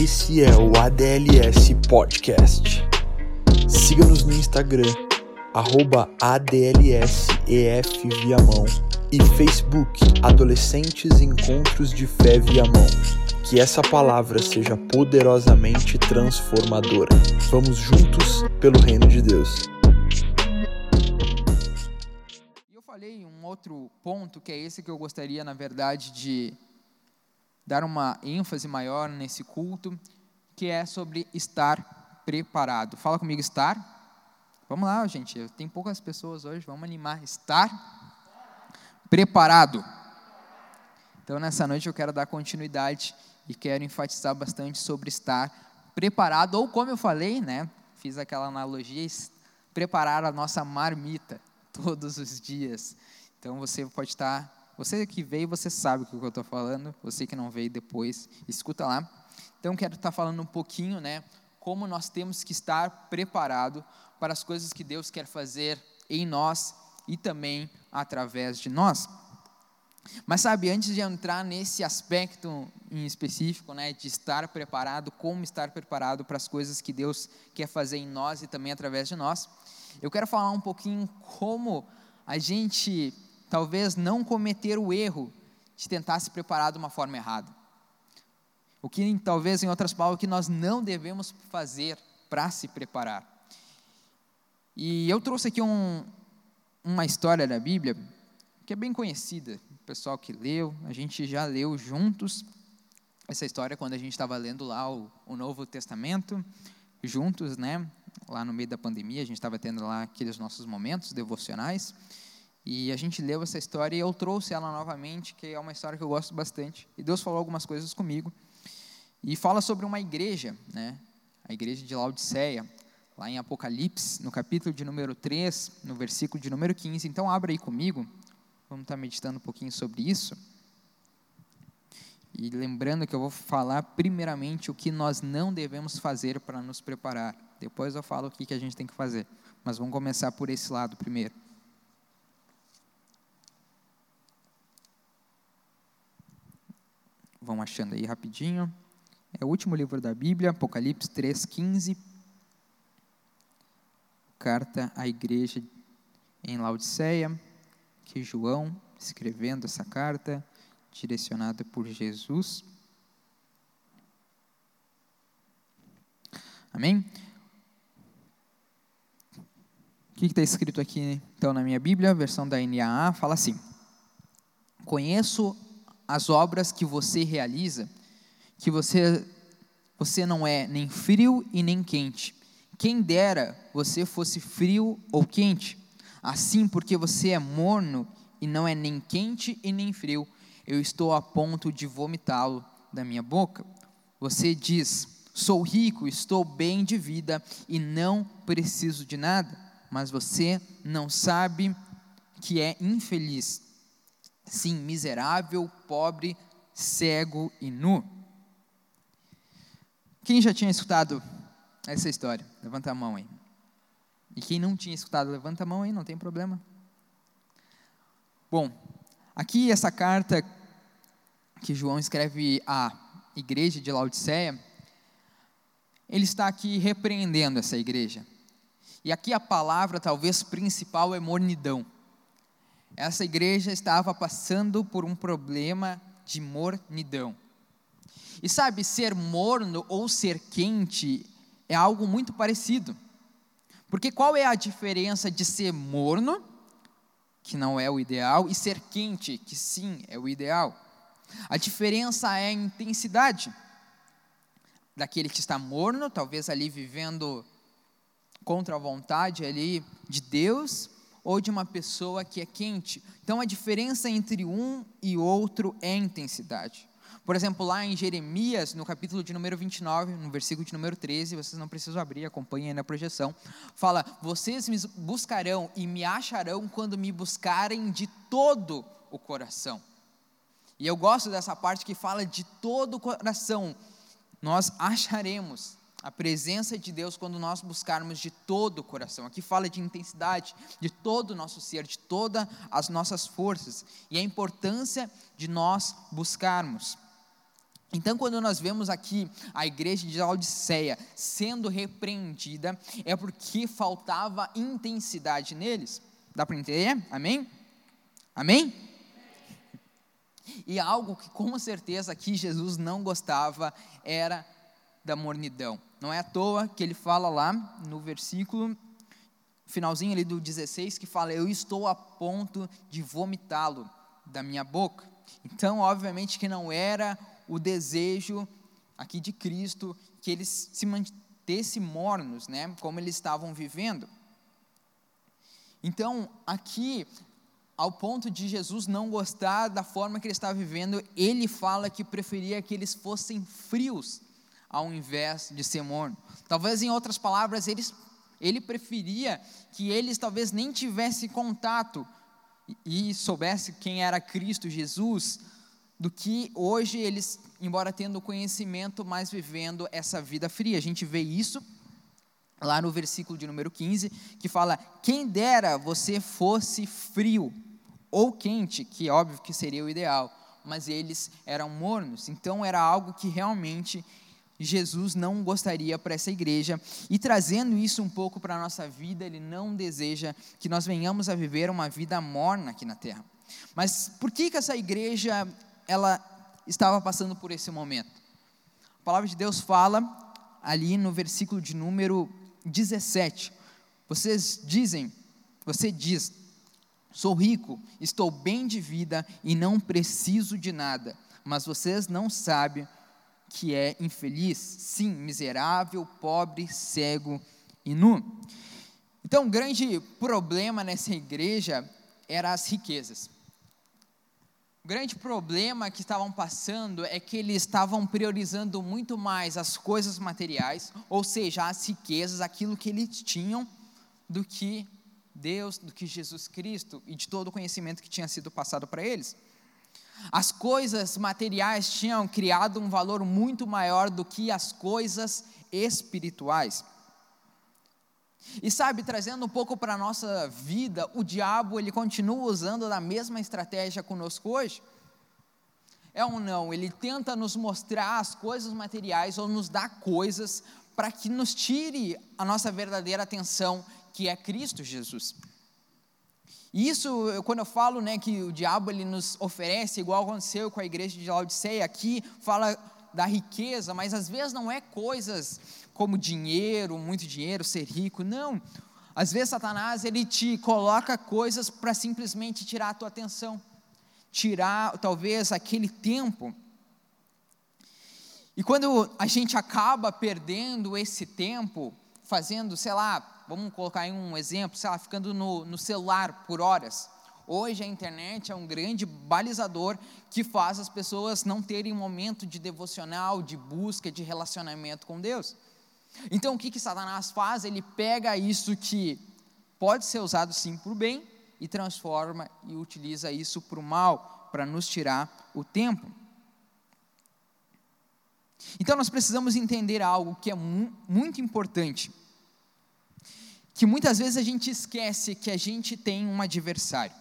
Esse é o ADLS Podcast. Siga-nos no Instagram, arroba ADLSEF e Facebook Adolescentes Encontros de Fé Viamão. Que essa palavra seja poderosamente transformadora. Vamos juntos pelo reino de Deus. Eu falei um outro ponto que é esse que eu gostaria, na verdade, de dar uma ênfase maior nesse culto, que é sobre estar preparado. Fala comigo, estar. Vamos lá, gente. Tem poucas pessoas hoje, vamos animar. Estar preparado. Então, nessa noite eu quero dar continuidade e quero enfatizar bastante sobre estar preparado, ou como eu falei, né? Fiz aquela analogia, preparar a nossa marmita todos os dias. Então, você pode estar você que veio, você sabe o que eu estou falando. Você que não veio depois, escuta lá. Então, quero estar falando um pouquinho, né? Como nós temos que estar preparado para as coisas que Deus quer fazer em nós e também através de nós. Mas sabe, antes de entrar nesse aspecto em específico, né, de estar preparado, como estar preparado para as coisas que Deus quer fazer em nós e também através de nós, eu quero falar um pouquinho como a gente talvez não cometer o erro de tentar se preparar de uma forma errada. O que talvez, em outras palavras, que nós não devemos fazer para se preparar. E eu trouxe aqui um, uma história da Bíblia que é bem conhecida, o pessoal que leu, a gente já leu juntos essa história quando a gente estava lendo lá o, o Novo Testamento, juntos, né? Lá no meio da pandemia, a gente estava tendo lá aqueles nossos momentos devocionais. E a gente leu essa história e eu trouxe ela novamente, que é uma história que eu gosto bastante. E Deus falou algumas coisas comigo. E fala sobre uma igreja, né? a igreja de Laodiceia, lá em Apocalipse, no capítulo de número 3, no versículo de número 15. Então, abra aí comigo, vamos estar meditando um pouquinho sobre isso. E lembrando que eu vou falar primeiramente o que nós não devemos fazer para nos preparar. Depois eu falo o que a gente tem que fazer. Mas vamos começar por esse lado primeiro. Vão achando aí rapidinho. É o último livro da Bíblia, Apocalipse 3,15. Carta à igreja em Laodiceia, que João, escrevendo essa carta, direcionada por Jesus. Amém? O que está escrito aqui, então, na minha Bíblia, versão da NAA, fala assim: Conheço as obras que você realiza, que você, você não é nem frio e nem quente. Quem dera você fosse frio ou quente. Assim, porque você é morno e não é nem quente e nem frio, eu estou a ponto de vomitá-lo da minha boca. Você diz: Sou rico, estou bem de vida e não preciso de nada, mas você não sabe que é infeliz Sim, miserável, pobre, cego e nu. Quem já tinha escutado essa história? Levanta a mão aí. E quem não tinha escutado, levanta a mão aí, não tem problema. Bom, aqui essa carta que João escreve à igreja de Laodiceia, ele está aqui repreendendo essa igreja. E aqui a palavra talvez principal é mornidão essa igreja estava passando por um problema de mornidão. E sabe, ser morno ou ser quente é algo muito parecido. Porque qual é a diferença de ser morno, que não é o ideal, e ser quente, que sim é o ideal? A diferença é a intensidade. Daquele que está morno, talvez ali vivendo contra a vontade ali de Deus, ou de uma pessoa que é quente. Então a diferença entre um e outro é intensidade. Por exemplo, lá em Jeremias, no capítulo de número 29, no versículo de número 13, vocês não precisam abrir, acompanhem aí na projeção, fala: Vocês me buscarão e me acharão quando me buscarem de todo o coração. E eu gosto dessa parte que fala de todo o coração. Nós acharemos a presença de Deus quando nós buscarmos de todo o coração. Aqui fala de intensidade, de todo o nosso ser, de todas as nossas forças e a importância de nós buscarmos. Então, quando nós vemos aqui a igreja de Laodiceia sendo repreendida, é porque faltava intensidade neles. Dá para entender? Amém? Amém? E algo que com certeza aqui Jesus não gostava era da mornidão. Não é à toa que ele fala lá no versículo finalzinho ali do 16 que fala: "Eu estou a ponto de vomitá-lo da minha boca". Então, obviamente que não era o desejo aqui de Cristo que eles se mantessem mornos, né, como eles estavam vivendo. Então, aqui, ao ponto de Jesus não gostar da forma que ele estava vivendo, ele fala que preferia que eles fossem frios ao invés de ser morno. Talvez em outras palavras, eles, ele preferia que eles talvez nem tivessem contato e, e soubesse quem era Cristo Jesus, do que hoje eles, embora tendo conhecimento, mas vivendo essa vida fria. A gente vê isso lá no versículo de número 15, que fala: Quem dera você fosse frio ou quente, que óbvio que seria o ideal, mas eles eram mornos, então era algo que realmente Jesus não gostaria para essa igreja, e trazendo isso um pouco para a nossa vida, ele não deseja que nós venhamos a viver uma vida morna aqui na terra. Mas por que, que essa igreja ela estava passando por esse momento. A palavra de Deus fala ali no versículo de número 17. Vocês dizem, você diz: Sou rico, estou bem de vida e não preciso de nada, mas vocês não sabem que é infeliz, sim, miserável, pobre, cego e nu. Então, o grande problema nessa igreja era as riquezas. O grande problema que estavam passando é que eles estavam priorizando muito mais as coisas materiais, ou seja, as riquezas, aquilo que eles tinham, do que Deus, do que Jesus Cristo e de todo o conhecimento que tinha sido passado para eles. As coisas materiais tinham criado um valor muito maior do que as coisas espirituais. E sabe, trazendo um pouco para a nossa vida, o diabo ele continua usando a mesma estratégia conosco hoje. É ou não? Ele tenta nos mostrar as coisas materiais ou nos dar coisas para que nos tire a nossa verdadeira atenção, que é Cristo Jesus. E isso, quando eu falo né, que o diabo ele nos oferece, igual aconteceu com a igreja de Laodiceia, aqui fala da riqueza, mas às vezes não é coisas como dinheiro, muito dinheiro, ser rico, não. Às vezes Satanás ele te coloca coisas para simplesmente tirar a tua atenção, tirar talvez aquele tempo. E quando a gente acaba perdendo esse tempo, fazendo, sei lá, vamos colocar aí um exemplo, sei lá, ficando no, no celular por horas. Hoje a internet é um grande balizador que faz as pessoas não terem momento de devocional, de busca, de relacionamento com Deus. Então o que, que Satanás faz? Ele pega isso que pode ser usado sim para o bem e transforma e utiliza isso para o mal, para nos tirar o tempo. Então nós precisamos entender algo que é mu muito importante, que muitas vezes a gente esquece que a gente tem um adversário,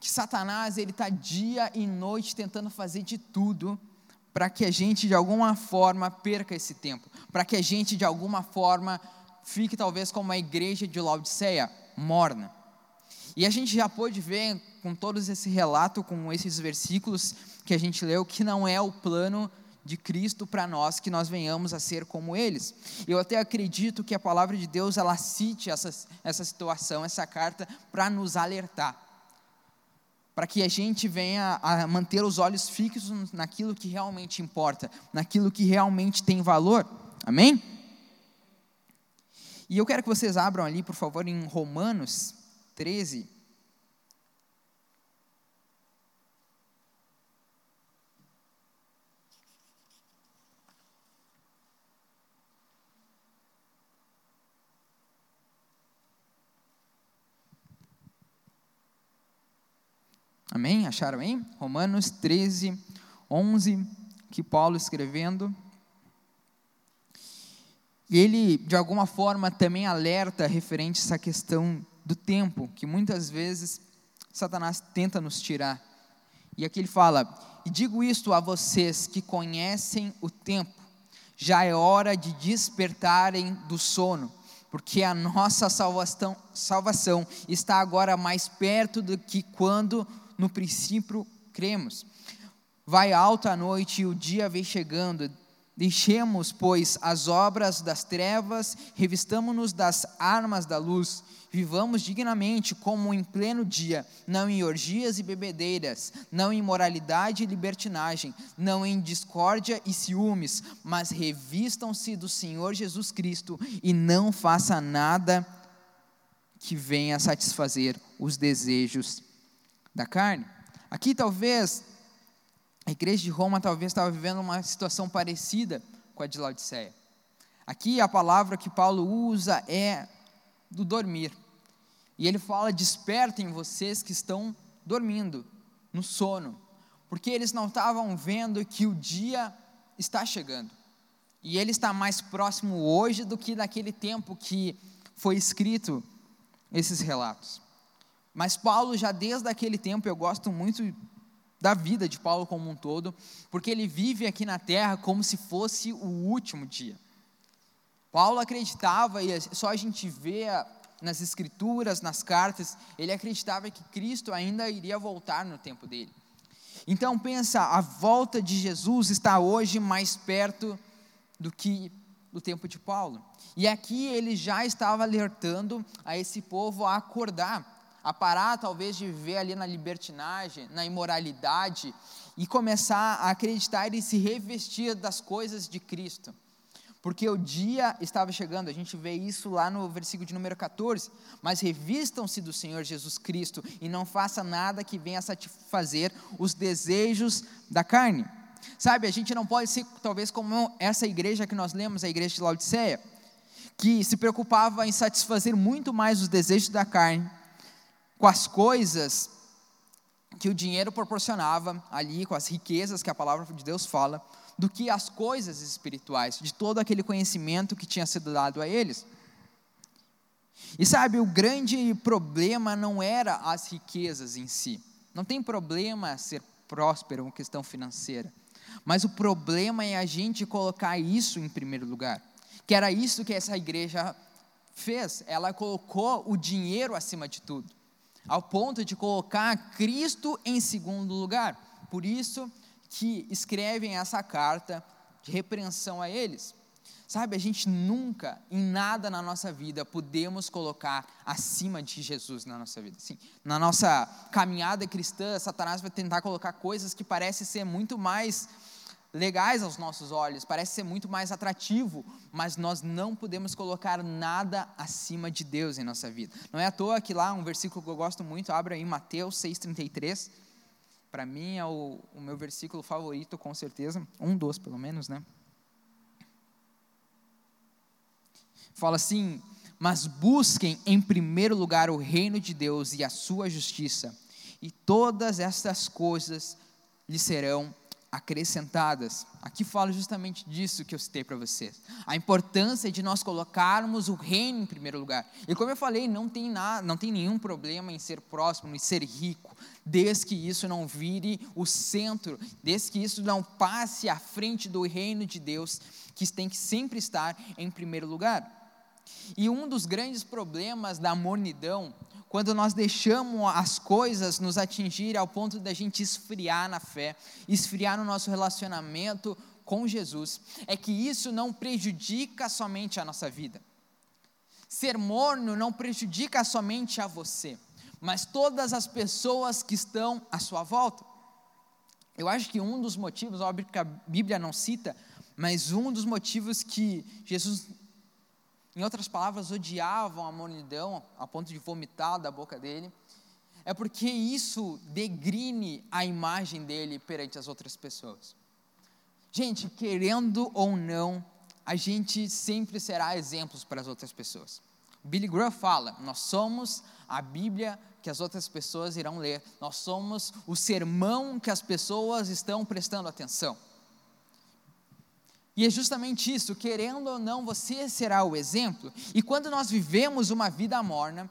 que Satanás ele está dia e noite tentando fazer de tudo para que a gente de alguma forma perca esse tempo, para que a gente de alguma forma fique talvez como a igreja de Laodiceia, morna. E a gente já pôde ver com todos esse relato, com esses versículos que a gente leu, que não é o plano de Cristo para nós que nós venhamos a ser como eles. Eu até acredito que a palavra de Deus ela cite essa, essa situação, essa carta, para nos alertar para que a gente venha a manter os olhos fixos naquilo que realmente importa, naquilo que realmente tem valor. Amém? E eu quero que vocês abram ali, por favor, em Romanos 13. Amém? Acharam aí? Romanos 13, 11, que Paulo escrevendo. Ele, de alguma forma, também alerta referente a essa questão do tempo, que muitas vezes Satanás tenta nos tirar. E aqui ele fala: E digo isto a vocês que conhecem o tempo, já é hora de despertarem do sono, porque a nossa salvação, salvação está agora mais perto do que quando no princípio cremos. Vai alta a noite e o dia vem chegando. Deixemos, pois, as obras das trevas, revistamo-nos das armas da luz, vivamos dignamente como em pleno dia, não em orgias e bebedeiras, não em moralidade e libertinagem, não em discórdia e ciúmes, mas revistam-se do Senhor Jesus Cristo e não faça nada que venha satisfazer os desejos da carne. Aqui talvez a igreja de Roma talvez estava vivendo uma situação parecida com a de Laodiceia. Aqui a palavra que Paulo usa é do dormir. E ele fala: despertem vocês que estão dormindo, no sono, porque eles não estavam vendo que o dia está chegando. E ele está mais próximo hoje do que naquele tempo que foi escrito esses relatos. Mas Paulo, já desde aquele tempo, eu gosto muito da vida de Paulo como um todo, porque ele vive aqui na terra como se fosse o último dia. Paulo acreditava, e só a gente vê nas escrituras, nas cartas, ele acreditava que Cristo ainda iria voltar no tempo dele. Então pensa, a volta de Jesus está hoje mais perto do que do tempo de Paulo. E aqui ele já estava alertando a esse povo a acordar, a parar talvez de viver ali na libertinagem, na imoralidade e começar a acreditar e se revestir das coisas de Cristo. Porque o dia estava chegando, a gente vê isso lá no versículo de número 14. Mas revistam-se do Senhor Jesus Cristo e não faça nada que venha satisfazer os desejos da carne. Sabe, a gente não pode ser talvez como essa igreja que nós lemos, a igreja de Laodiceia, que se preocupava em satisfazer muito mais os desejos da carne com as coisas que o dinheiro proporcionava ali, com as riquezas que a palavra de Deus fala, do que as coisas espirituais, de todo aquele conhecimento que tinha sido dado a eles. E sabe, o grande problema não era as riquezas em si. Não tem problema ser próspero, uma questão financeira. Mas o problema é a gente colocar isso em primeiro lugar. Que era isso que essa igreja fez. Ela colocou o dinheiro acima de tudo ao ponto de colocar Cristo em segundo lugar. Por isso que escrevem essa carta de repreensão a eles. Sabe, a gente nunca, em nada na nossa vida, podemos colocar acima de Jesus na nossa vida. Sim, na nossa caminhada cristã, Satanás vai tentar colocar coisas que parecem ser muito mais legais aos nossos olhos, parece ser muito mais atrativo, mas nós não podemos colocar nada acima de Deus em nossa vida. Não é à toa que lá um versículo que eu gosto muito, abra aí Mateus 6,33. Para mim é o, o meu versículo favorito, com certeza. Um dos, pelo menos, né? Fala assim: Mas busquem em primeiro lugar o reino de Deus e a sua justiça, e todas estas coisas lhe serão acrescentadas. Aqui fala justamente disso que eu citei para vocês. A importância de nós colocarmos o reino em primeiro lugar. E como eu falei, não tem nada, não tem nenhum problema em ser próximo, em ser rico, desde que isso não vire o centro, desde que isso não passe à frente do reino de Deus, que tem que sempre estar em primeiro lugar. E um dos grandes problemas da mornidão quando nós deixamos as coisas nos atingir ao ponto da gente esfriar na fé, esfriar no nosso relacionamento com Jesus, é que isso não prejudica somente a nossa vida. Ser morno não prejudica somente a você, mas todas as pessoas que estão à sua volta. Eu acho que um dos motivos, óbvio que a Bíblia não cita, mas um dos motivos que Jesus em outras palavras, odiavam a mornidão a ponto de vomitar da boca dele, é porque isso degrine a imagem dele perante as outras pessoas. Gente, querendo ou não, a gente sempre será exemplos para as outras pessoas. Billy Graham fala: nós somos a Bíblia que as outras pessoas irão ler, nós somos o sermão que as pessoas estão prestando atenção. E é justamente isso, querendo ou não, você será o exemplo. E quando nós vivemos uma vida morna,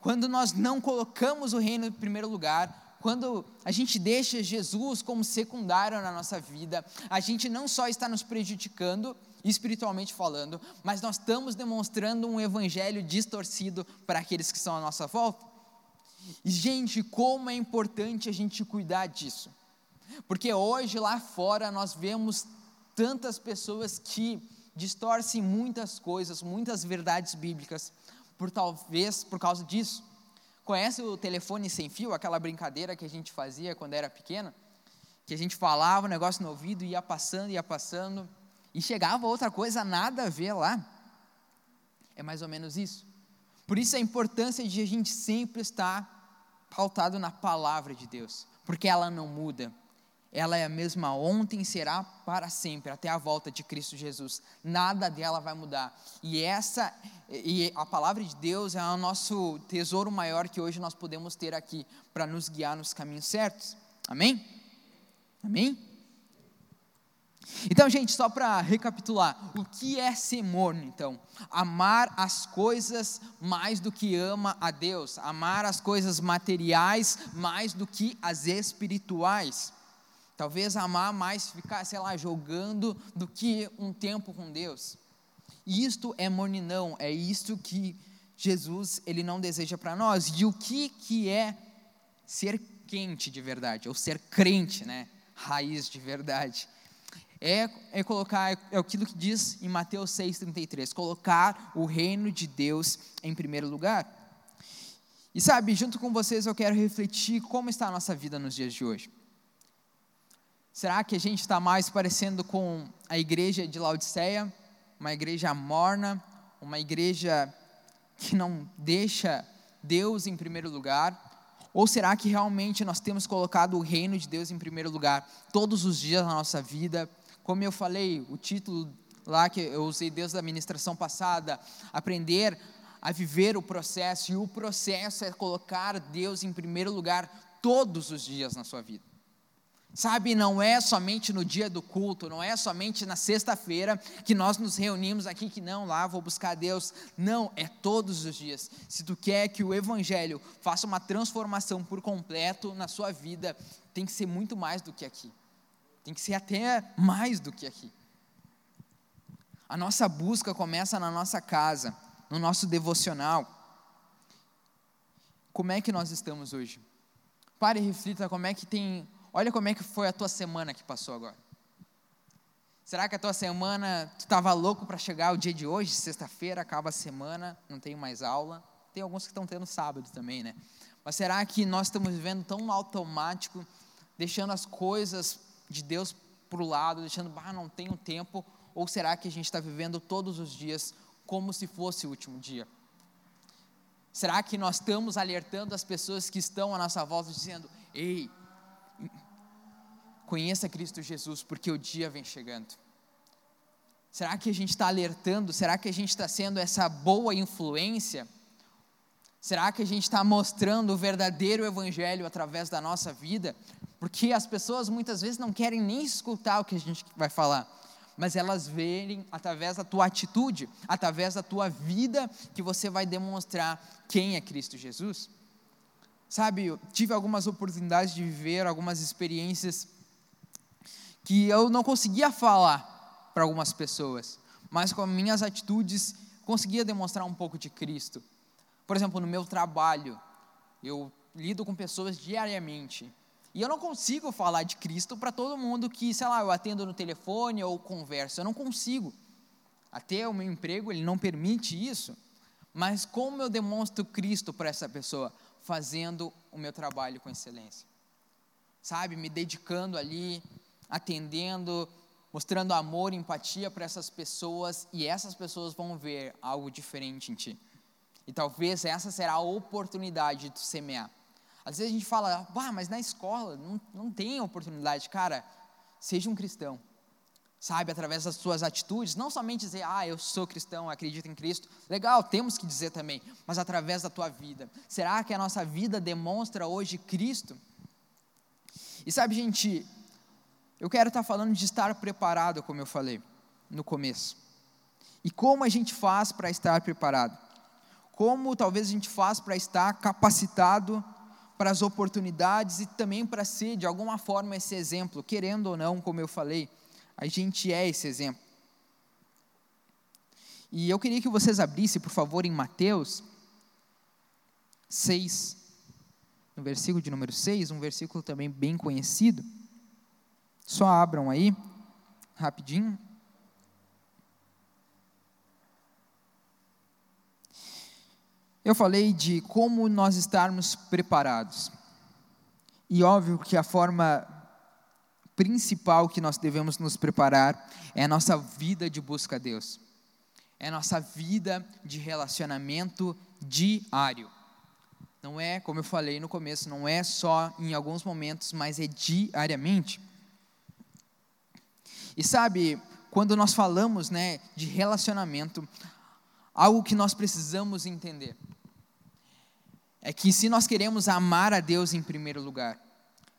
quando nós não colocamos o reino em primeiro lugar, quando a gente deixa Jesus como secundário na nossa vida, a gente não só está nos prejudicando, espiritualmente falando, mas nós estamos demonstrando um evangelho distorcido para aqueles que estão à nossa volta. E, gente, como é importante a gente cuidar disso. Porque hoje lá fora nós vemos tantas pessoas que distorcem muitas coisas, muitas verdades bíblicas, por talvez por causa disso. Conhece o telefone sem fio, aquela brincadeira que a gente fazia quando era pequena? Que a gente falava o um negócio no ouvido, ia passando, ia passando, e chegava outra coisa nada a ver lá. É mais ou menos isso. Por isso a importância de a gente sempre estar pautado na palavra de Deus, porque ela não muda. Ela é a mesma ontem, será para sempre, até a volta de Cristo Jesus. Nada dela vai mudar. E essa e a palavra de Deus é o nosso tesouro maior que hoje nós podemos ter aqui para nos guiar nos caminhos certos. Amém? Amém? Então, gente, só para recapitular, o que é ser morno, então? Amar as coisas mais do que ama a Deus, amar as coisas materiais mais do que as espirituais. Talvez amar mais ficar, sei lá, jogando do que um tempo com Deus. Isto é morninão, é isto que Jesus ele não deseja para nós. E o que que é ser quente de verdade, ou ser crente, né? Raiz de verdade é, é colocar, é aquilo que diz em Mateus 6,33, colocar o reino de Deus em primeiro lugar. E sabe, junto com vocês eu quero refletir como está a nossa vida nos dias de hoje. Será que a gente está mais parecendo com a igreja de Laodiceia, uma igreja morna, uma igreja que não deixa Deus em primeiro lugar? Ou será que realmente nós temos colocado o reino de Deus em primeiro lugar todos os dias da nossa vida, como eu falei, o título lá que eu usei desde a ministração passada, aprender a viver o processo, e o processo é colocar Deus em primeiro lugar todos os dias na sua vida. Sabe, não é somente no dia do culto, não é somente na sexta-feira que nós nos reunimos aqui, que não, lá vou buscar Deus. Não, é todos os dias. Se tu quer que o Evangelho faça uma transformação por completo na sua vida, tem que ser muito mais do que aqui. Tem que ser até mais do que aqui. A nossa busca começa na nossa casa, no nosso devocional. Como é que nós estamos hoje? Pare e reflita como é que tem. Olha como é que foi a tua semana que passou agora. Será que a tua semana, tu estava louco para chegar o dia de hoje, sexta-feira, acaba a semana, não tem mais aula? Tem alguns que estão tendo sábado também, né? Mas será que nós estamos vivendo tão automático, deixando as coisas de Deus para o lado, deixando, ah, não tenho tempo? Ou será que a gente está vivendo todos os dias como se fosse o último dia? Será que nós estamos alertando as pessoas que estão à nossa volta, dizendo: ei, conheça Cristo Jesus, porque o dia vem chegando? Será que a gente está alertando? Será que a gente está sendo essa boa influência? Será que a gente está mostrando o verdadeiro Evangelho através da nossa vida? Porque as pessoas muitas vezes não querem nem escutar o que a gente vai falar, mas elas verem através da tua atitude, através da tua vida, que você vai demonstrar quem é Cristo Jesus. Sabe, eu tive algumas oportunidades de viver algumas experiências que eu não conseguia falar para algumas pessoas, mas com minhas atitudes conseguia demonstrar um pouco de Cristo. Por exemplo, no meu trabalho, eu lido com pessoas diariamente e eu não consigo falar de Cristo para todo mundo que, sei lá, eu atendo no telefone ou converso. Eu não consigo. Até o meu emprego, ele não permite isso. Mas como eu demonstro Cristo para essa pessoa? Fazendo o meu trabalho com excelência. Sabe? Me dedicando ali, atendendo, mostrando amor, empatia para essas pessoas. E essas pessoas vão ver algo diferente em ti. E talvez essa será a oportunidade de tu semear. Às vezes a gente fala, ah, mas na escola não, não tem oportunidade. Cara, seja um cristão. Sabe, através das suas atitudes, não somente dizer, ah, eu sou cristão, acredito em Cristo. Legal, temos que dizer também, mas através da tua vida. Será que a nossa vida demonstra hoje Cristo? E sabe, gente, eu quero estar falando de estar preparado, como eu falei no começo. E como a gente faz para estar preparado? Como talvez a gente faz para estar capacitado para as oportunidades e também para ser, de alguma forma, esse exemplo, querendo ou não, como eu falei, a gente é esse exemplo. E eu queria que vocês abrissem, por favor, em Mateus 6, no versículo de número 6, um versículo também bem conhecido. Só abram aí, rapidinho. Eu falei de como nós estarmos preparados. E óbvio que a forma principal que nós devemos nos preparar é a nossa vida de busca a Deus. É a nossa vida de relacionamento diário. Não é, como eu falei no começo, não é só em alguns momentos, mas é diariamente. E sabe, quando nós falamos, né, de relacionamento, algo que nós precisamos entender é que se nós queremos amar a Deus em primeiro lugar,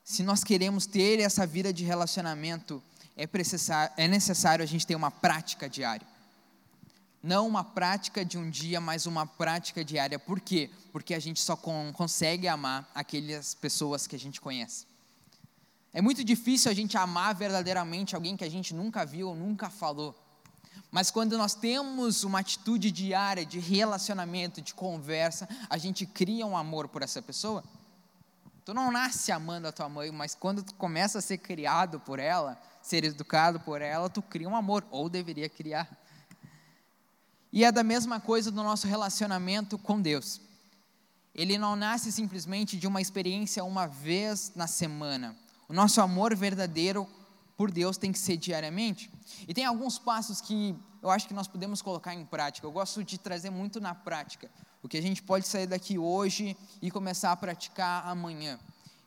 se nós queremos ter essa vida de relacionamento, é, é necessário a gente ter uma prática diária. Não uma prática de um dia, mas uma prática diária. Por quê? Porque a gente só consegue amar aquelas pessoas que a gente conhece. É muito difícil a gente amar verdadeiramente alguém que a gente nunca viu ou nunca falou. Mas quando nós temos uma atitude diária de relacionamento, de conversa, a gente cria um amor por essa pessoa. Tu não nasce amando a tua mãe, mas quando tu começa a ser criado por ela, ser educado por ela, tu cria um amor, ou deveria criar. E é da mesma coisa do nosso relacionamento com Deus. Ele não nasce simplesmente de uma experiência uma vez na semana. O nosso amor verdadeiro por Deus tem que ser diariamente. E tem alguns passos que eu acho que nós podemos colocar em prática. Eu gosto de trazer muito na prática. O que a gente pode sair daqui hoje e começar a praticar amanhã.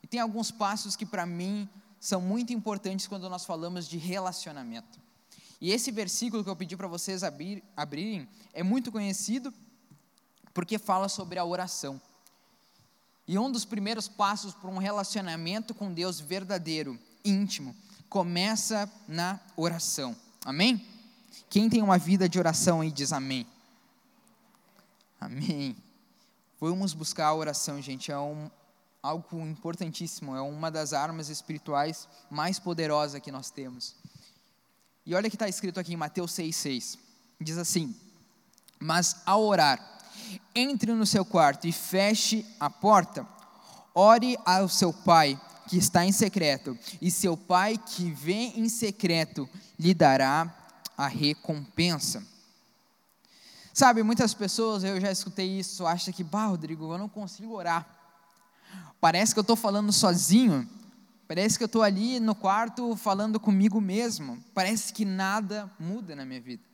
E tem alguns passos que para mim são muito importantes quando nós falamos de relacionamento. E esse versículo que eu pedi para vocês abrir, abrirem é muito conhecido porque fala sobre a oração. E um dos primeiros passos para um relacionamento com Deus verdadeiro, íntimo, começa na oração. Amém? Quem tem uma vida de oração aí diz amém. Amém. Vamos buscar a oração, gente. É um, algo importantíssimo. É uma das armas espirituais mais poderosas que nós temos. E olha o que está escrito aqui em Mateus 6,6. Diz assim: Mas ao orar, entre no seu quarto e feche a porta, ore ao seu pai que está em secreto, e seu pai que vê em secreto lhe dará a recompensa. Sabe, muitas pessoas, eu já escutei isso, acham que, bah, Rodrigo, eu não consigo orar. Parece que eu estou falando sozinho, parece que eu estou ali no quarto falando comigo mesmo, parece que nada muda na minha vida.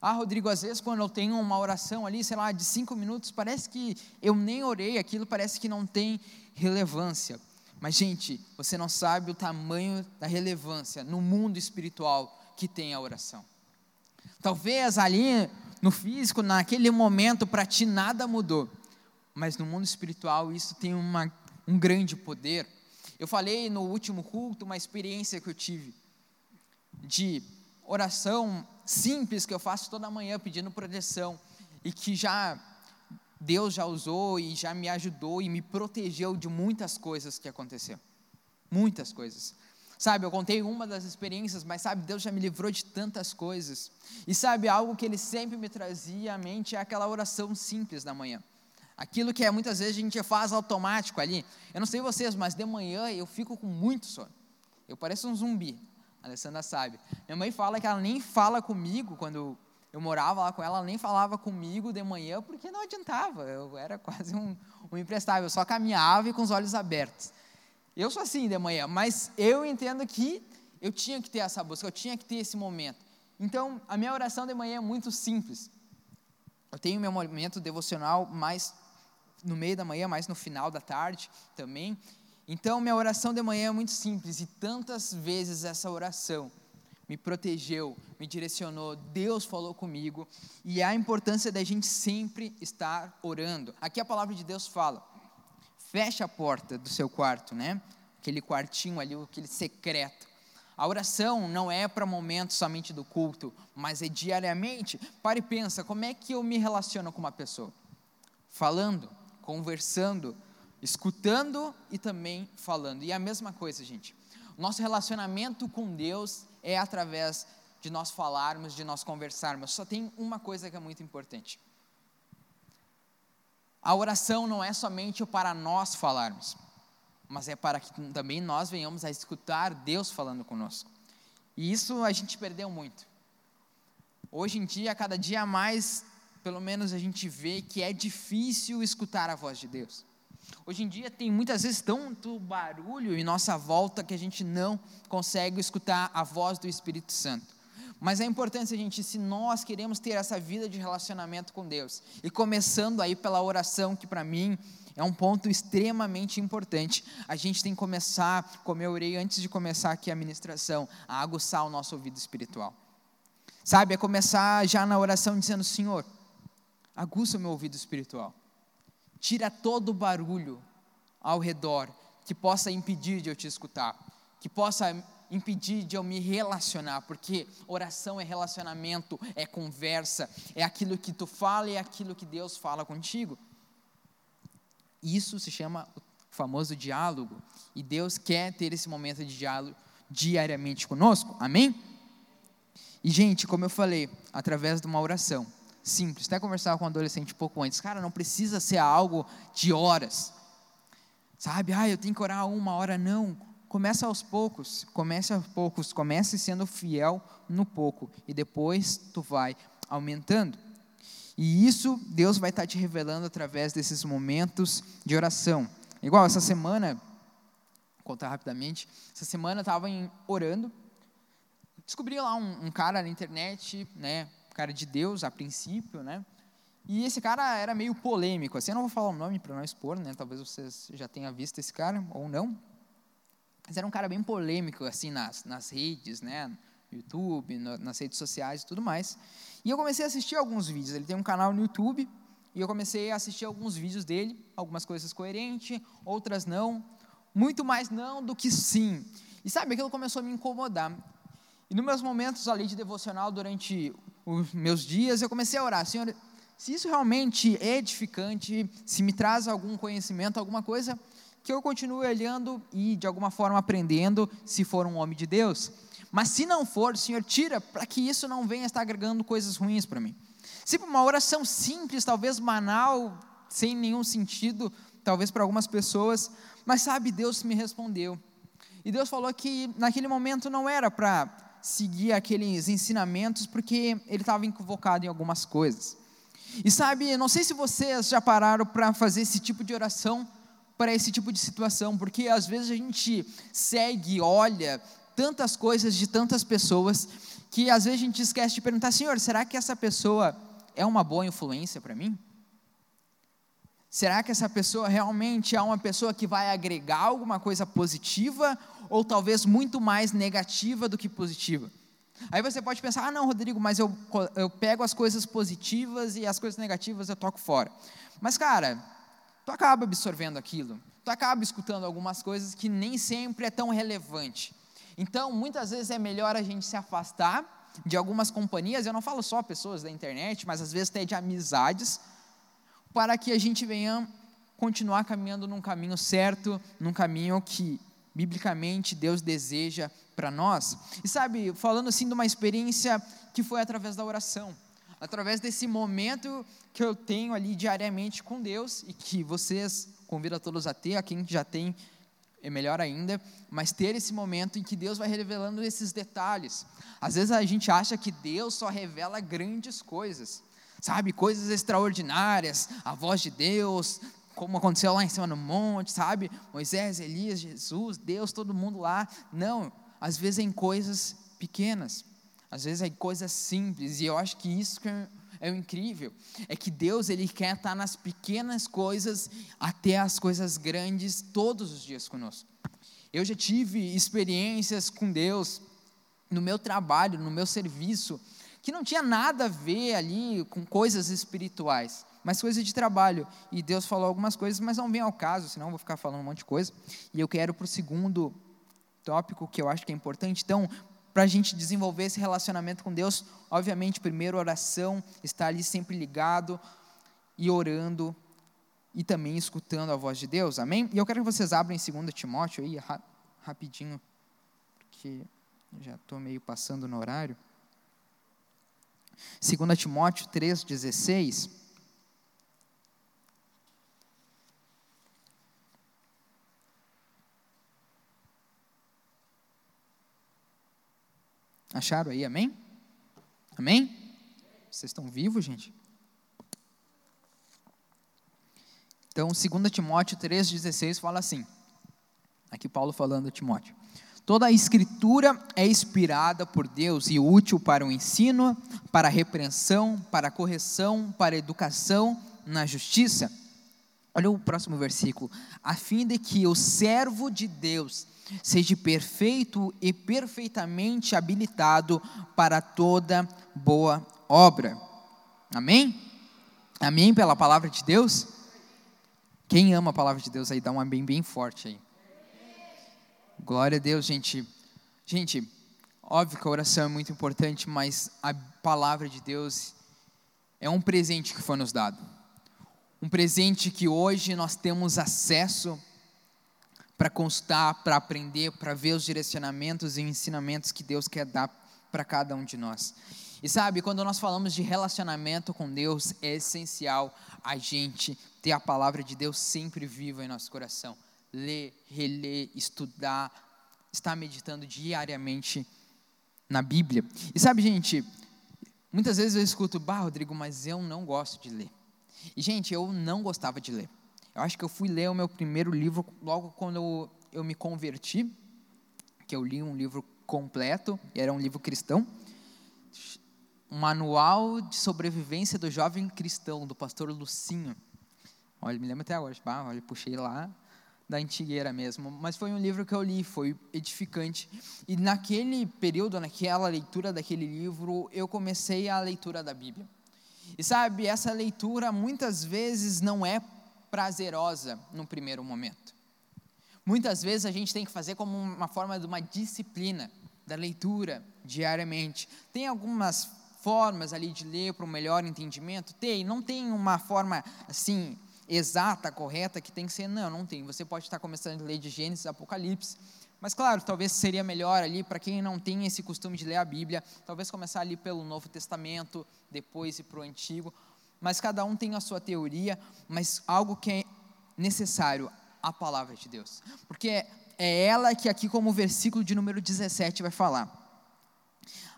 Ah, Rodrigo, às vezes quando eu tenho uma oração ali, sei lá, de cinco minutos, parece que eu nem orei, aquilo parece que não tem relevância. Mas, gente, você não sabe o tamanho da relevância no mundo espiritual que tem a oração. Talvez ali no físico, naquele momento, para ti nada mudou, mas no mundo espiritual isso tem uma, um grande poder. Eu falei no último culto uma experiência que eu tive de oração simples que eu faço toda manhã pedindo proteção e que já Deus já usou e já me ajudou e me protegeu de muitas coisas que aconteceram. Muitas coisas. Sabe, eu contei uma das experiências, mas sabe, Deus já me livrou de tantas coisas. E sabe, algo que Ele sempre me trazia à mente é aquela oração simples da manhã. Aquilo que é, muitas vezes a gente faz automático ali. Eu não sei vocês, mas de manhã eu fico com muito sono. Eu pareço um zumbi. A Alessandra sabe. Minha mãe fala que ela nem fala comigo quando eu morava lá com ela, ela nem falava comigo de manhã porque não adiantava, eu era quase um, um imprestável, eu só caminhava e com os olhos abertos. Eu sou assim de manhã, mas eu entendo que eu tinha que ter essa busca, eu tinha que ter esse momento. Então, a minha oração de manhã é muito simples. Eu tenho meu momento devocional mais no meio da manhã, mais no final da tarde também. Então, minha oração de manhã é muito simples e tantas vezes essa oração me protegeu, me direcionou, Deus falou comigo, e a importância da gente sempre estar orando. Aqui a palavra de Deus fala: fecha a porta do seu quarto, né? Aquele quartinho ali, aquele secreto. A oração não é para momentos somente do culto, mas é diariamente. Pare e pensa, como é que eu me relaciono com uma pessoa? Falando, conversando, escutando e também falando. E é a mesma coisa, gente. Nosso relacionamento com Deus é através de nós falarmos, de nós conversarmos. Só tem uma coisa que é muito importante. A oração não é somente para nós falarmos, mas é para que também nós venhamos a escutar Deus falando conosco. E isso a gente perdeu muito. Hoje em dia, cada dia mais, pelo menos a gente vê que é difícil escutar a voz de Deus. Hoje em dia tem muitas vezes tanto barulho em nossa volta que a gente não consegue escutar a voz do Espírito Santo. Mas é importante a gente, se nós queremos ter essa vida de relacionamento com Deus, e começando aí pela oração, que para mim é um ponto extremamente importante, a gente tem que começar, como eu orei antes de começar aqui a ministração, a aguçar o nosso ouvido espiritual. Sabe, é começar já na oração dizendo: Senhor, aguça o meu ouvido espiritual tira todo o barulho ao redor que possa impedir de eu te escutar, que possa impedir de eu me relacionar, porque oração é relacionamento, é conversa, é aquilo que tu fala e é aquilo que Deus fala contigo. Isso se chama o famoso diálogo, e Deus quer ter esse momento de diálogo diariamente conosco, amém? E, gente, como eu falei, através de uma oração, simples. Até conversava com um adolescente um pouco antes. Cara, não precisa ser algo de horas. Sabe? Ah, eu tenho que orar uma hora. Não. Começa aos poucos. Comece aos poucos. Comece sendo fiel no pouco. E depois tu vai aumentando. E isso Deus vai estar te revelando através desses momentos de oração. Igual essa semana, vou contar rapidamente. Essa semana eu estava orando. Descobri lá um, um cara na internet, né? Cara de Deus a princípio, né? E esse cara era meio polêmico, assim, eu não vou falar o nome para não expor, né? Talvez vocês já tenham visto esse cara ou não. Mas era um cara bem polêmico, assim, nas, nas redes, né? No YouTube, no, nas redes sociais e tudo mais. E eu comecei a assistir alguns vídeos. Ele tem um canal no YouTube e eu comecei a assistir alguns vídeos dele, algumas coisas coerentes, outras não. Muito mais não do que sim. E sabe, aquilo começou a me incomodar. E nos meus momentos ali de devocional durante os meus dias, eu comecei a orar, Senhor, se isso realmente é edificante, se me traz algum conhecimento, alguma coisa, que eu continue olhando e de alguma forma aprendendo, se for um homem de Deus. Mas se não for, Senhor, tira para que isso não venha estar agregando coisas ruins para mim. Se uma oração simples, talvez banal, sem nenhum sentido, talvez para algumas pessoas, mas sabe, Deus me respondeu. E Deus falou que naquele momento não era para seguir aqueles ensinamentos porque ele estava equivocado em algumas coisas. E sabe, não sei se vocês já pararam para fazer esse tipo de oração para esse tipo de situação, porque às vezes a gente segue, olha tantas coisas de tantas pessoas que às vezes a gente esquece de perguntar, Senhor, será que essa pessoa é uma boa influência para mim? Será que essa pessoa realmente é uma pessoa que vai agregar alguma coisa positiva ou talvez muito mais negativa do que positiva. Aí você pode pensar, ah, não, Rodrigo, mas eu, eu pego as coisas positivas e as coisas negativas eu toco fora. Mas, cara, tu acaba absorvendo aquilo, tu acaba escutando algumas coisas que nem sempre é tão relevante. Então, muitas vezes é melhor a gente se afastar de algumas companhias, eu não falo só pessoas da internet, mas às vezes até de amizades, para que a gente venha continuar caminhando num caminho certo, num caminho que biblicamente Deus deseja para nós. E sabe, falando assim de uma experiência que foi através da oração, através desse momento que eu tenho ali diariamente com Deus e que vocês convido a todos a ter, a quem já tem é melhor ainda, mas ter esse momento em que Deus vai revelando esses detalhes. Às vezes a gente acha que Deus só revela grandes coisas, sabe, coisas extraordinárias, a voz de Deus, como aconteceu lá em cima no monte, sabe? Moisés, Elias, Jesus, Deus, todo mundo lá. Não, às vezes é em coisas pequenas, às vezes é em coisas simples, e eu acho que isso que é, é o incrível, é que Deus ele quer estar nas pequenas coisas até as coisas grandes todos os dias conosco. Eu já tive experiências com Deus no meu trabalho, no meu serviço, que não tinha nada a ver ali com coisas espirituais mas coisas de trabalho. E Deus falou algumas coisas, mas não vem ao caso, senão eu vou ficar falando um monte de coisa. E eu quero para o segundo tópico, que eu acho que é importante. Então, para a gente desenvolver esse relacionamento com Deus, obviamente, primeiro oração, estar ali sempre ligado e orando e também escutando a voz de Deus, amém? E eu quero que vocês abram em 2 Timóteo aí, ra rapidinho, porque já estou meio passando no horário. 2 Timóteo 3,16. Acharam aí, amém? Amém? Vocês estão vivos, gente? Então, 2 Timóteo 3,16 fala assim. Aqui Paulo falando a Timóteo. Toda a escritura é inspirada por Deus e útil para o ensino, para a repreensão, para a correção, para a educação na justiça. Olha o próximo versículo. A fim de que o servo de Deus seja perfeito e perfeitamente habilitado para toda boa obra. Amém? Amém pela palavra de Deus? Quem ama a palavra de Deus aí, dá um amém bem forte aí. Glória a Deus, gente. Gente, óbvio que a oração é muito importante, mas a palavra de Deus é um presente que foi nos dado. Um presente que hoje nós temos acesso para constar, para aprender, para ver os direcionamentos e ensinamentos que Deus quer dar para cada um de nós. E sabe, quando nós falamos de relacionamento com Deus, é essencial a gente ter a palavra de Deus sempre viva em nosso coração ler, reler, estudar, estar meditando diariamente na Bíblia. E sabe, gente, muitas vezes eu escuto, bah, Rodrigo, mas eu não gosto de ler. E, gente, eu não gostava de ler. Eu acho que eu fui ler o meu primeiro livro logo quando eu, me converti, que eu li um livro completo, era um livro cristão, um manual de sobrevivência do jovem cristão, do pastor Lucinho. Olha, me lembro até agora, olha, puxei lá, da antigueira mesmo, mas foi um livro que eu li, foi edificante. E naquele período, naquela leitura daquele livro, eu comecei a leitura da Bíblia. E sabe, essa leitura muitas vezes não é prazerosa no primeiro momento. Muitas vezes a gente tem que fazer como uma forma de uma disciplina da leitura diariamente. Tem algumas formas ali de ler para um melhor entendimento? Tem, não tem uma forma assim exata, correta, que tem que ser, não, não tem. Você pode estar começando a ler de Gênesis, Apocalipse, mas claro, talvez seria melhor ali para quem não tem esse costume de ler a Bíblia, talvez começar ali pelo Novo Testamento, depois ir para o Antigo, mas cada um tem a sua teoria, mas algo que é necessário, a palavra de Deus, porque é, ela que aqui como versículo de número 17 vai falar,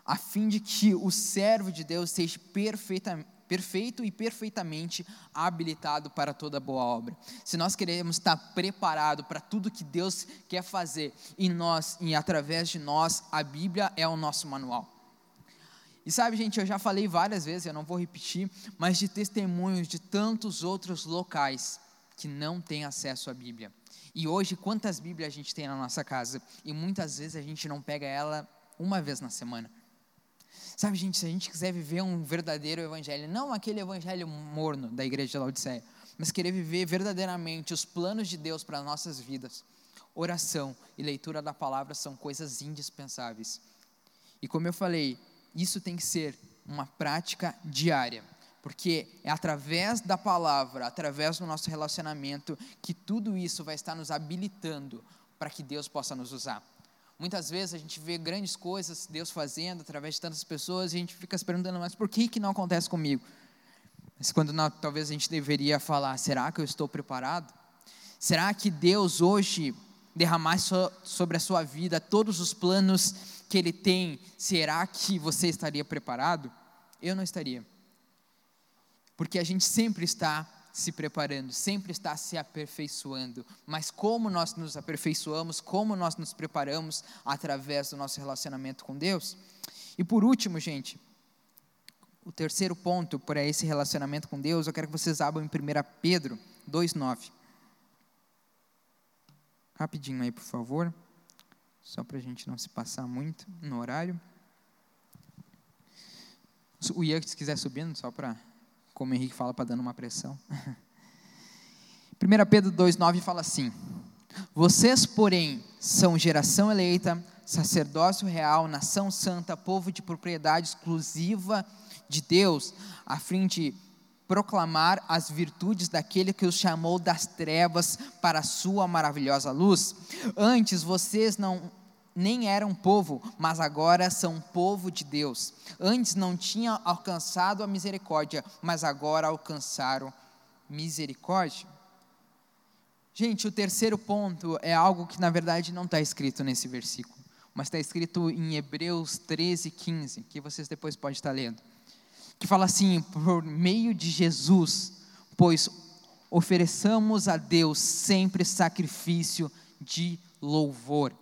a fim de que o servo de Deus seja perfeitamente perfeito e perfeitamente habilitado para toda boa obra. Se nós queremos estar preparado para tudo que Deus quer fazer em nós e através de nós, a Bíblia é o nosso manual. E sabe, gente, eu já falei várias vezes, eu não vou repetir, mas de testemunhos de tantos outros locais que não têm acesso à Bíblia. E hoje, quantas Bíblias a gente tem na nossa casa? E muitas vezes a gente não pega ela uma vez na semana. Sabe, gente, se a gente quiser viver um verdadeiro evangelho, não aquele evangelho morno da igreja de Laodiceia, mas querer viver verdadeiramente os planos de Deus para nossas vidas, oração e leitura da palavra são coisas indispensáveis. E como eu falei, isso tem que ser uma prática diária, porque é através da palavra, através do nosso relacionamento, que tudo isso vai estar nos habilitando para que Deus possa nos usar. Muitas vezes a gente vê grandes coisas Deus fazendo através de tantas pessoas e a gente fica se perguntando, mas por que, que não acontece comigo? Mas quando não, talvez a gente deveria falar, será que eu estou preparado? Será que Deus hoje derramasse sobre a sua vida todos os planos que Ele tem, será que você estaria preparado? Eu não estaria. Porque a gente sempre está se preparando, sempre está se aperfeiçoando. Mas como nós nos aperfeiçoamos, como nós nos preparamos através do nosso relacionamento com Deus? E por último, gente, o terceiro ponto para esse relacionamento com Deus, eu quero que vocês abram em 1 Pedro 2,9. Rapidinho aí, por favor, só para a gente não se passar muito no horário. O Ian, se quiser subindo, só para como o Henrique fala, para dando uma pressão. 1 Pedro 2,9 fala assim: Vocês, porém, são geração eleita, sacerdócio real, nação santa, povo de propriedade exclusiva de Deus, a fim de proclamar as virtudes daquele que os chamou das trevas para a sua maravilhosa luz? Antes vocês não nem eram povo, mas agora são povo de Deus. Antes não tinham alcançado a misericórdia, mas agora alcançaram misericórdia. Gente, o terceiro ponto é algo que na verdade não está escrito nesse versículo, mas está escrito em Hebreus 13, 15, que vocês depois podem estar lendo que fala assim: por meio de Jesus, pois ofereçamos a Deus sempre sacrifício de louvor,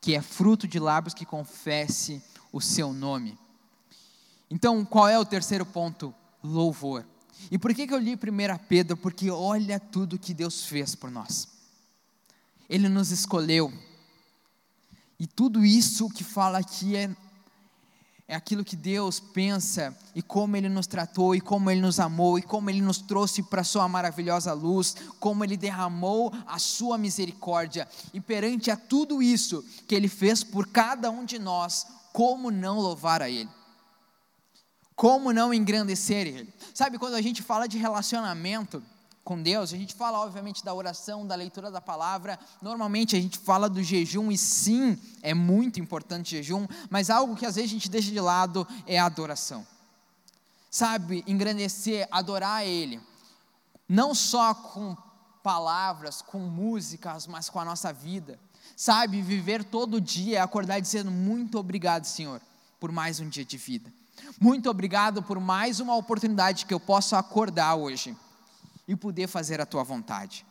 que é fruto de lábios que confesse o seu nome. Então, qual é o terceiro ponto? Louvor. E por que, que eu li 1 Pedro? Porque olha tudo que Deus fez por nós. Ele nos escolheu. E tudo isso que fala aqui é é aquilo que Deus pensa e como Ele nos tratou, e como Ele nos amou, e como Ele nos trouxe para a Sua maravilhosa luz, como Ele derramou a Sua misericórdia. E perante a tudo isso que Ele fez por cada um de nós, como não louvar a Ele? Como não engrandecer Ele? Sabe, quando a gente fala de relacionamento, com Deus, a gente fala obviamente da oração, da leitura da palavra, normalmente a gente fala do jejum, e sim, é muito importante jejum, mas algo que às vezes a gente deixa de lado é a adoração. Sabe, engrandecer, adorar Ele, não só com palavras, com músicas, mas com a nossa vida. Sabe, viver todo dia, acordar dizendo muito obrigado, Senhor, por mais um dia de vida. Muito obrigado por mais uma oportunidade que eu posso acordar hoje e poder fazer a tua vontade.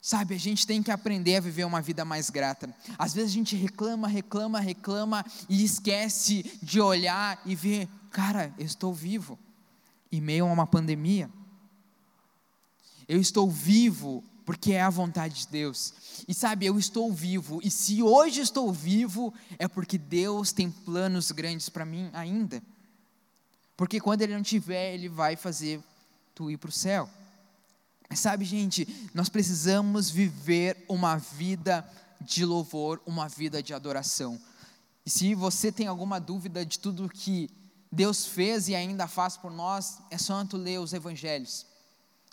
Sabe, a gente tem que aprender a viver uma vida mais grata. Às vezes a gente reclama, reclama, reclama e esquece de olhar e ver, cara, eu estou vivo em meio a uma pandemia. Eu estou vivo porque é a vontade de Deus. E sabe, eu estou vivo, e se hoje estou vivo, é porque Deus tem planos grandes para mim ainda. Porque quando Ele não tiver, Ele vai fazer tu ir para o céu. Sabe, gente, nós precisamos viver uma vida de louvor, uma vida de adoração. E se você tem alguma dúvida de tudo que Deus fez e ainda faz por nós, é só tu ler os evangelhos.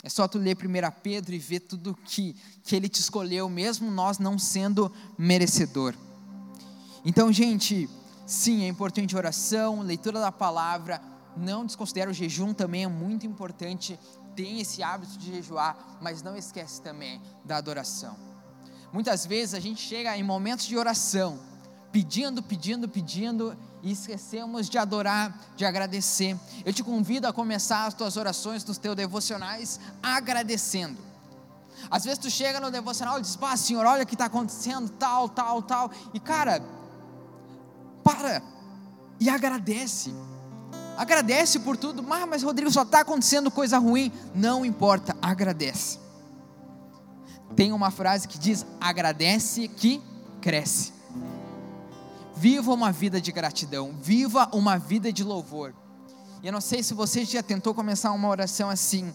É só tu ler 1 Pedro e ver tudo que, que Ele te escolheu, mesmo nós não sendo merecedor. Então, gente, sim, é importante oração, leitura da palavra, não desconsidera o jejum, também é muito importante tem esse hábito de jejuar, mas não esquece também da adoração. Muitas vezes a gente chega em momentos de oração, pedindo, pedindo, pedindo, e esquecemos de adorar, de agradecer. Eu te convido a começar as tuas orações, dos teus devocionais, agradecendo. Às vezes tu chega no devocional e diz, pá, Senhor, olha o que está acontecendo, tal, tal, tal. E cara, para e agradece. Agradece por tudo. Mas, mas Rodrigo, só está acontecendo coisa ruim. Não importa, agradece. Tem uma frase que diz: agradece que cresce. Viva uma vida de gratidão, viva uma vida de louvor. E eu não sei se você já tentou começar uma oração assim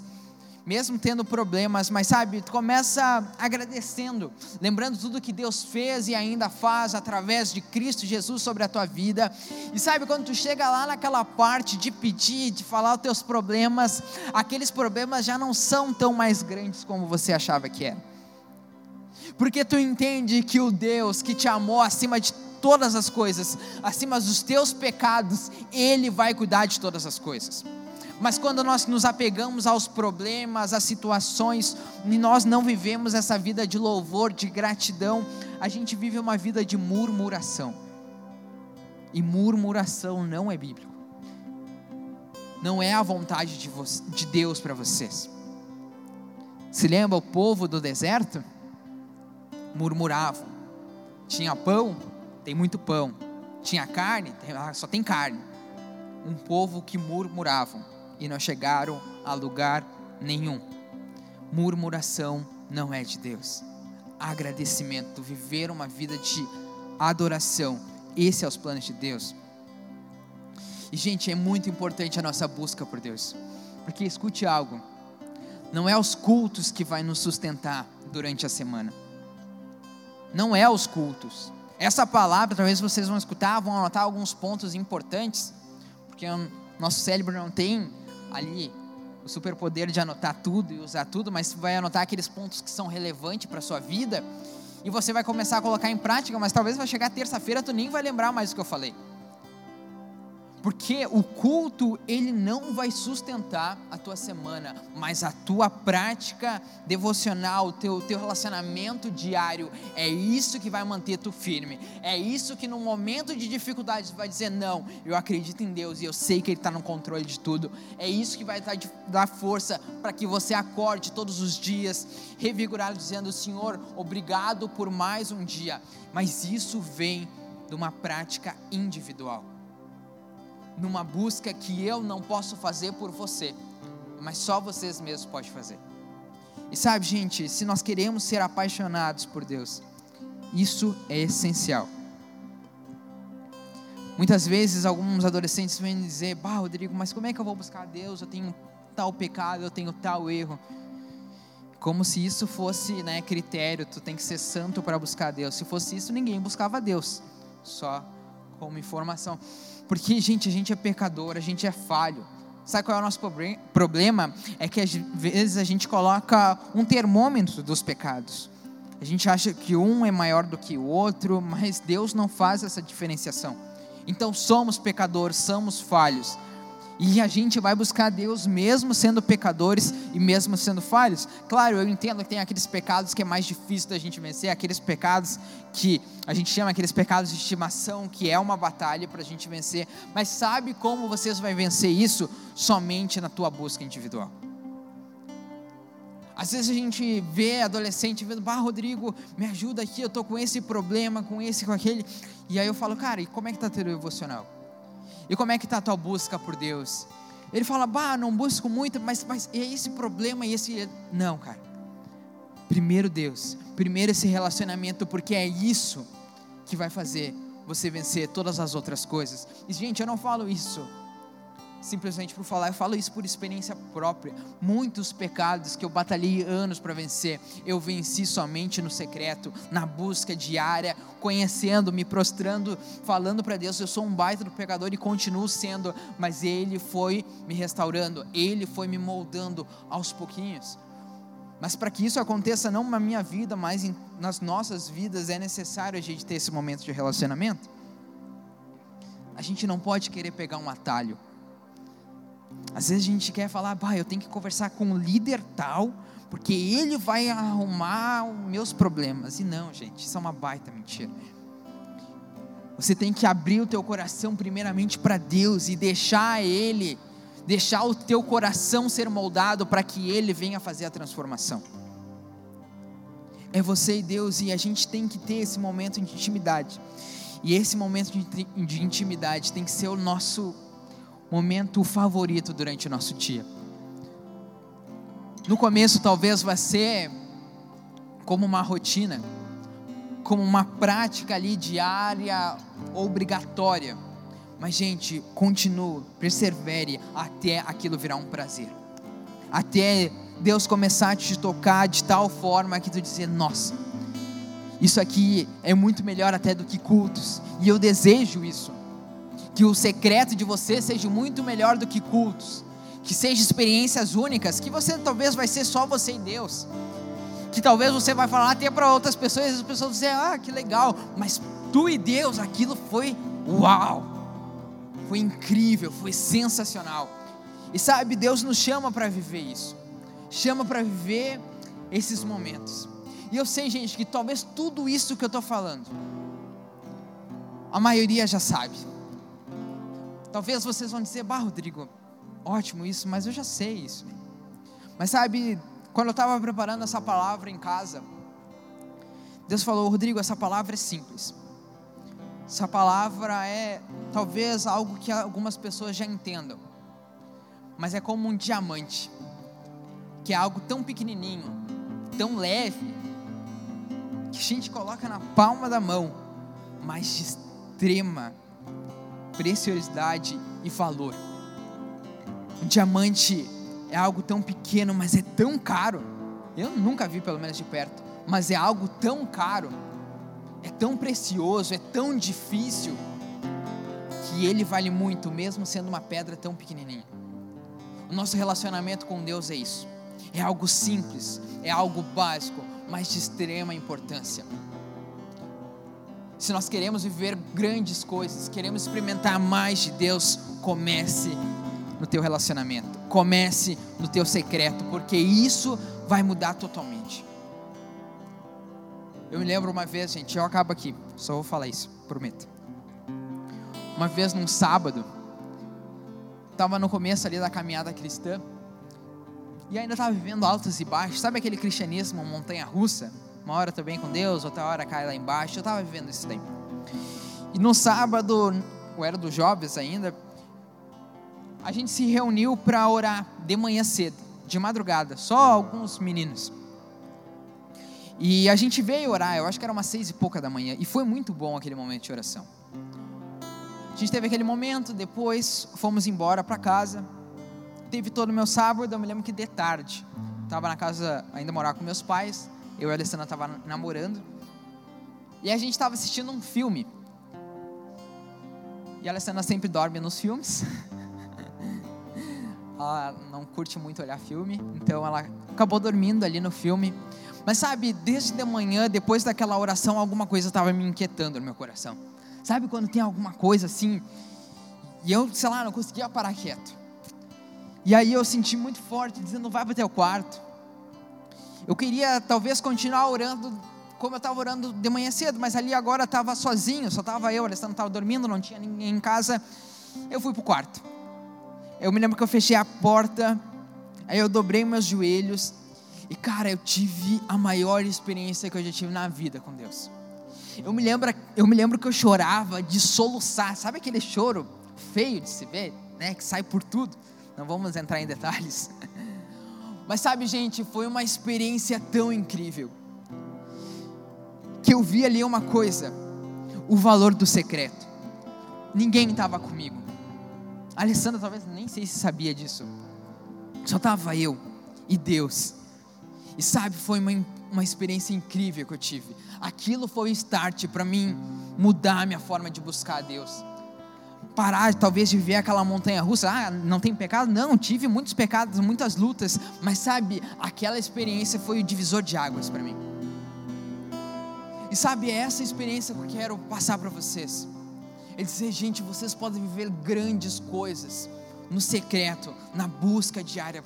mesmo tendo problemas, mas sabe, começa agradecendo, lembrando tudo que Deus fez e ainda faz através de Cristo Jesus sobre a tua vida. E sabe, quando tu chega lá naquela parte de pedir, de falar os teus problemas, aqueles problemas já não são tão mais grandes como você achava que era. Porque tu entende que o Deus que te amou acima de todas as coisas, acima dos teus pecados, Ele vai cuidar de todas as coisas. Mas quando nós nos apegamos aos problemas, às situações, e nós não vivemos essa vida de louvor, de gratidão, a gente vive uma vida de murmuração. E murmuração não é bíblico. Não é a vontade de, de Deus para vocês. Se lembra o povo do deserto? Murmuravam. Tinha pão? Tem muito pão. Tinha carne? Ah, só tem carne. Um povo que murmuravam e não chegaram a lugar nenhum. Murmuração não é de Deus. Agradecimento, viver uma vida de adoração, esse é os planos de Deus. E gente, é muito importante a nossa busca por Deus. Porque escute algo, não é os cultos que vai nos sustentar durante a semana. Não é os cultos. Essa palavra, talvez vocês vão escutar, vão anotar alguns pontos importantes, porque nosso cérebro não tem ali o superpoder de anotar tudo e usar tudo, mas vai anotar aqueles pontos que são relevantes para sua vida e você vai começar a colocar em prática, mas talvez vai chegar terça-feira tu nem vai lembrar mais o que eu falei. Porque o culto, ele não vai sustentar a tua semana, mas a tua prática devocional, o teu, teu relacionamento diário, é isso que vai manter tu firme. É isso que no momento de dificuldade vai dizer: Não, eu acredito em Deus e eu sei que Ele está no controle de tudo. É isso que vai dar força para que você acorde todos os dias, revigorado, dizendo: Senhor, obrigado por mais um dia. Mas isso vem de uma prática individual numa busca que eu não posso fazer por você, mas só vocês mesmos podem fazer. E sabe, gente, se nós queremos ser apaixonados por Deus, isso é essencial. Muitas vezes alguns adolescentes vêm dizer: Bah, Rodrigo, mas como é que eu vou buscar Deus? Eu tenho tal pecado, eu tenho tal erro. Como se isso fosse né, critério, tu tem que ser santo para buscar Deus. Se fosse isso, ninguém buscava Deus, só como informação. Porque, gente, a gente é pecador, a gente é falho. Sabe qual é o nosso problema? É que às vezes a gente coloca um termômetro dos pecados. A gente acha que um é maior do que o outro, mas Deus não faz essa diferenciação. Então somos pecadores, somos falhos. E a gente vai buscar Deus mesmo sendo pecadores e mesmo sendo falhos. Claro, eu entendo que tem aqueles pecados que é mais difícil da gente vencer, aqueles pecados que a gente chama aqueles pecados de estimação, que é uma batalha para a gente vencer. Mas sabe como vocês vão vencer isso? Somente na tua busca individual. Às vezes a gente vê adolescente vendo, bah, Rodrigo, me ajuda aqui, eu estou com esse problema, com esse, com aquele. E aí eu falo, cara, e como é que está teu devocional? E como é que está a tua busca por Deus? Ele fala, bah, não busco muito, mas, mas é esse problema e esse. Não, cara. Primeiro Deus, primeiro esse relacionamento, porque é isso que vai fazer você vencer todas as outras coisas. E, gente, eu não falo isso simplesmente por falar, eu falo isso por experiência própria. Muitos pecados que eu batalhei anos para vencer, eu venci somente no secreto, na busca diária, conhecendo, me prostrando, falando para Deus, eu sou um baita do pecador e continuo sendo, mas Ele foi me restaurando, Ele foi me moldando aos pouquinhos. Mas para que isso aconteça não na minha vida, mas em, nas nossas vidas, é necessário a gente ter esse momento de relacionamento. A gente não pode querer pegar um atalho. Às vezes a gente quer falar, bah, eu tenho que conversar com o líder tal, porque ele vai arrumar os meus problemas. E não, gente, isso é uma baita mentira. Você tem que abrir o teu coração primeiramente para Deus e deixar Ele, deixar o teu coração ser moldado para que Ele venha fazer a transformação. É você e Deus e a gente tem que ter esse momento de intimidade. E esse momento de intimidade tem que ser o nosso momento favorito durante o nosso dia. No começo, talvez vai ser como uma rotina, como uma prática ali diária, obrigatória. Mas, gente, continue, persevere até aquilo virar um prazer. Até Deus começar a te tocar de tal forma que tu dizer, nossa, isso aqui é muito melhor até do que cultos. E eu desejo isso que o secreto de você seja muito melhor do que cultos, que sejam experiências únicas, que você talvez vai ser só você e Deus, que talvez você vai falar até para outras pessoas, e as pessoas vão dizer, ah, que legal, mas tu e Deus, aquilo foi uau, foi incrível, foi sensacional. E sabe, Deus nos chama para viver isso, chama para viver esses momentos. E eu sei, gente, que talvez tudo isso que eu estou falando, a maioria já sabe Talvez vocês vão dizer, bah, Rodrigo, ótimo isso, mas eu já sei isso. Mas sabe, quando eu estava preparando essa palavra em casa, Deus falou, Rodrigo, essa palavra é simples. Essa palavra é talvez algo que algumas pessoas já entendam, mas é como um diamante, que é algo tão pequenininho, tão leve, que a gente coloca na palma da mão, mas de extrema preciosidade e valor. Um diamante é algo tão pequeno, mas é tão caro. Eu nunca vi, pelo menos de perto, mas é algo tão caro, é tão precioso, é tão difícil, que ele vale muito, mesmo sendo uma pedra tão pequenininha. O nosso relacionamento com Deus é isso. É algo simples, é algo básico, mas de extrema importância. Se nós queremos viver grandes coisas, queremos experimentar mais de Deus, comece no teu relacionamento, comece no teu secreto, porque isso vai mudar totalmente. Eu me lembro uma vez, gente, eu acabo aqui, só vou falar isso, prometo. Uma vez num sábado, estava no começo ali da caminhada cristã, e ainda estava vivendo altos e baixos, sabe aquele cristianismo montanha russa? Uma hora estou bem com Deus, outra hora cai lá embaixo, eu estava vivendo isso daí. E no sábado, eu era dos jovens ainda, a gente se reuniu para orar de manhã cedo, de madrugada, só alguns meninos. E a gente veio orar, eu acho que era umas seis e pouca da manhã, e foi muito bom aquele momento de oração. A gente teve aquele momento, depois fomos embora para casa. Teve todo o meu sábado, eu me lembro que de tarde, estava na casa, ainda morava com meus pais, eu e a Alessandra estava namorando, e a gente estava assistindo um filme. E a Alessandra sempre dorme nos filmes. ela não curte muito olhar filme, então ela acabou dormindo ali no filme. Mas sabe, desde de manhã, depois daquela oração, alguma coisa estava me inquietando no meu coração. Sabe quando tem alguma coisa assim, e eu, sei lá, não conseguia parar quieto. E aí eu senti muito forte, dizendo: vai para o teu quarto. Eu queria talvez continuar orando como eu estava orando de manhã cedo, mas ali agora estava sozinho, só estava eu, Alessandro estava dormindo, não tinha ninguém em casa. Eu fui para o quarto. Eu me lembro que eu fechei a porta, aí eu dobrei meus joelhos, e cara, eu tive a maior experiência que eu já tive na vida com Deus. Eu me lembro, eu me lembro que eu chorava de soluçar, sabe aquele choro feio de se ver, né, que sai por tudo. Não vamos entrar em detalhes. Mas sabe, gente, foi uma experiência tão incrível que eu vi ali uma coisa, o valor do secreto. Ninguém estava comigo. A Alessandra talvez nem sei se sabia disso. Só estava eu e Deus. E sabe, foi uma, uma experiência incrível que eu tive. Aquilo foi o start para mim mudar a minha forma de buscar a Deus. Parar, talvez, viver aquela montanha russa. Ah, não tem pecado? Não, tive muitos pecados, muitas lutas. Mas sabe, aquela experiência foi o divisor de águas para mim. E sabe, é essa experiência que eu quero passar para vocês. É dizer, gente, vocês podem viver grandes coisas no secreto, na busca diária.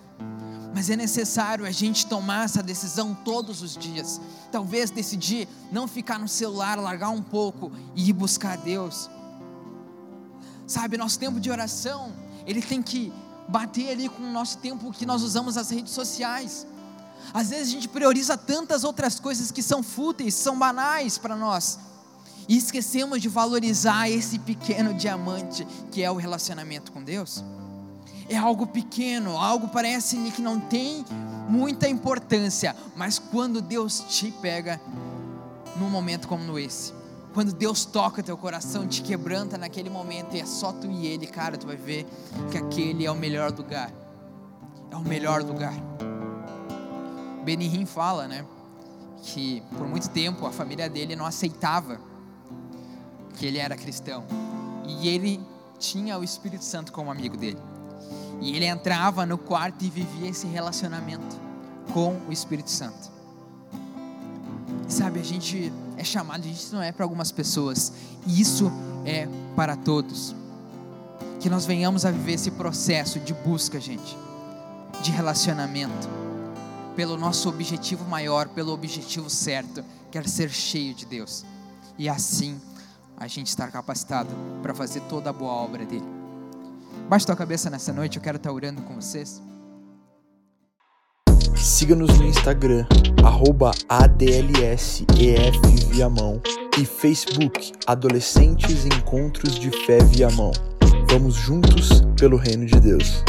Mas é necessário a gente tomar essa decisão todos os dias. Talvez decidir não ficar no celular, largar um pouco e ir buscar Deus. Sabe, nosso tempo de oração, ele tem que bater ali com o nosso tempo que nós usamos as redes sociais. Às vezes a gente prioriza tantas outras coisas que são fúteis, são banais para nós e esquecemos de valorizar esse pequeno diamante que é o relacionamento com Deus. É algo pequeno, algo parece que não tem muita importância, mas quando Deus te pega num momento como esse, quando Deus toca teu coração, te quebranta naquele momento e é só tu e Ele, cara, tu vai ver que aquele é o melhor lugar. É o melhor lugar. Benihim fala, né, que por muito tempo a família dele não aceitava que ele era cristão. E ele tinha o Espírito Santo como amigo dele. E ele entrava no quarto e vivia esse relacionamento com o Espírito Santo. E sabe, a gente é chamado, isso não é para algumas pessoas, isso é para todos. Que nós venhamos a viver esse processo de busca, gente, de relacionamento, pelo nosso objetivo maior, pelo objetivo certo, quer ser cheio de Deus. E assim a gente estar capacitado para fazer toda a boa obra dele. Baixe tua cabeça nessa noite, eu quero estar orando com vocês. Siga-nos no Instagram, arroba ADLSEF e Facebook Adolescentes Encontros de Fé Viamão. Vamos juntos pelo Reino de Deus.